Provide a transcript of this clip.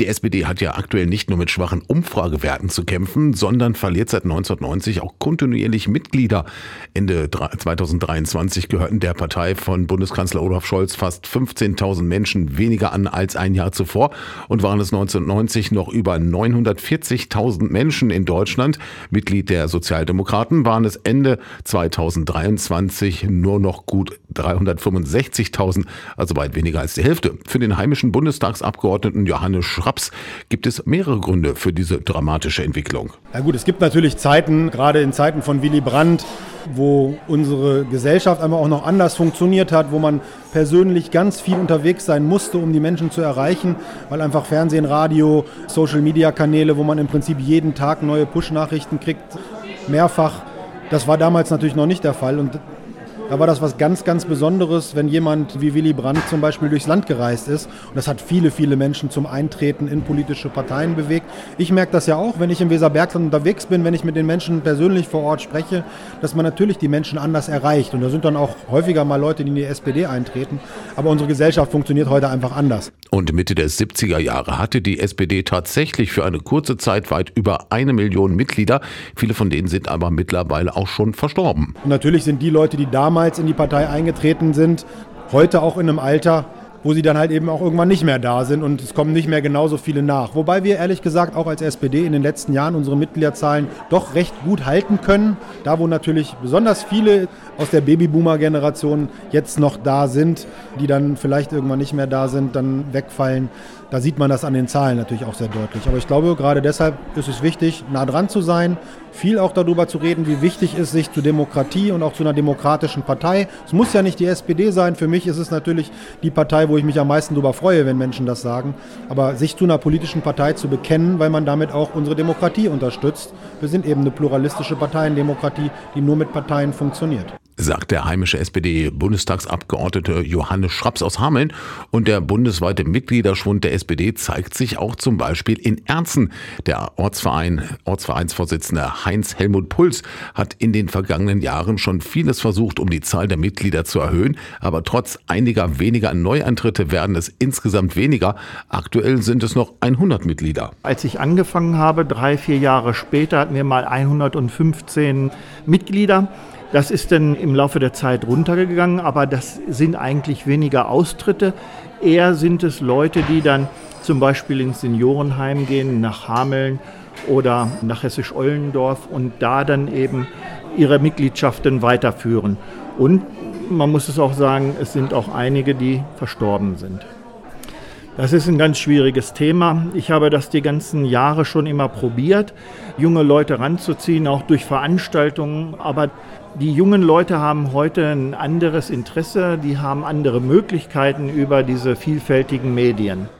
Die SPD hat ja aktuell nicht nur mit schwachen Umfragewerten zu kämpfen, sondern verliert seit 1990 auch kontinuierlich Mitglieder. Ende 2023 gehörten der Partei von Bundeskanzler Olaf Scholz fast 15.000 Menschen weniger an als ein Jahr zuvor und waren es 1990 noch über 940.000 Menschen in Deutschland. Mitglied der Sozialdemokraten waren es Ende 2023 nur noch gut 365.000, also weit weniger als die Hälfte. Für den heimischen Bundestagsabgeordneten Johannes Schraps gibt es mehrere Gründe für diese dramatische Entwicklung. Ja gut, es gibt natürlich Zeiten, gerade in Zeiten von Willy Brandt, wo unsere Gesellschaft einmal auch noch anders funktioniert hat, wo man persönlich ganz viel unterwegs sein musste, um die Menschen zu erreichen, weil einfach Fernsehen, Radio, Social-Media-Kanäle, wo man im Prinzip jeden Tag neue Push-Nachrichten kriegt, mehrfach. Das war damals natürlich noch nicht der Fall und da war das was ganz, ganz Besonderes, wenn jemand wie Willy Brandt zum Beispiel durchs Land gereist ist. Und das hat viele, viele Menschen zum Eintreten in politische Parteien bewegt. Ich merke das ja auch, wenn ich im Weserbergland unterwegs bin, wenn ich mit den Menschen persönlich vor Ort spreche, dass man natürlich die Menschen anders erreicht. Und da sind dann auch häufiger mal Leute, die in die SPD eintreten. Aber unsere Gesellschaft funktioniert heute einfach anders. Und Mitte der 70er Jahre hatte die SPD tatsächlich für eine kurze Zeit weit über eine Million Mitglieder. Viele von denen sind aber mittlerweile auch schon verstorben. Und natürlich sind die Leute, die damals damals in die Partei eingetreten sind, heute auch in einem Alter, wo sie dann halt eben auch irgendwann nicht mehr da sind und es kommen nicht mehr genauso viele nach. Wobei wir ehrlich gesagt auch als SPD in den letzten Jahren unsere Mitgliederzahlen doch recht gut halten können. Da wo natürlich besonders viele aus der Babyboomer-Generation jetzt noch da sind, die dann vielleicht irgendwann nicht mehr da sind, dann wegfallen, da sieht man das an den Zahlen natürlich auch sehr deutlich. Aber ich glaube, gerade deshalb ist es wichtig, nah dran zu sein, viel auch darüber zu reden, wie wichtig es sich zu Demokratie und auch zu einer demokratischen Partei. Es muss ja nicht die SPD sein. Für mich ist es natürlich die Partei, wo ich mich am meisten darüber freue, wenn Menschen das sagen. Aber sich zu einer politischen Partei zu bekennen, weil man damit auch unsere Demokratie unterstützt. Wir sind eben eine pluralistische Parteiendemokratie, die nur mit Parteien funktioniert sagt der heimische SPD-Bundestagsabgeordnete Johannes Schraps aus Hameln. Und der bundesweite Mitgliederschwund der SPD zeigt sich auch zum Beispiel in Erzen. Der Ortsverein, Ortsvereinsvorsitzende Heinz Helmut Puls hat in den vergangenen Jahren schon vieles versucht, um die Zahl der Mitglieder zu erhöhen. Aber trotz einiger weniger Neueintritte werden es insgesamt weniger. Aktuell sind es noch 100 Mitglieder. Als ich angefangen habe, drei, vier Jahre später, hatten wir mal 115 Mitglieder. Das ist dann im Laufe der Zeit runtergegangen, aber das sind eigentlich weniger Austritte. Eher sind es Leute, die dann zum Beispiel ins Seniorenheim gehen, nach Hameln oder nach Hessisch-Ollendorf und da dann eben ihre Mitgliedschaften weiterführen. Und man muss es auch sagen, es sind auch einige, die verstorben sind. Das ist ein ganz schwieriges Thema. Ich habe das die ganzen Jahre schon immer probiert, junge Leute ranzuziehen, auch durch Veranstaltungen. Aber die jungen Leute haben heute ein anderes Interesse, die haben andere Möglichkeiten über diese vielfältigen Medien.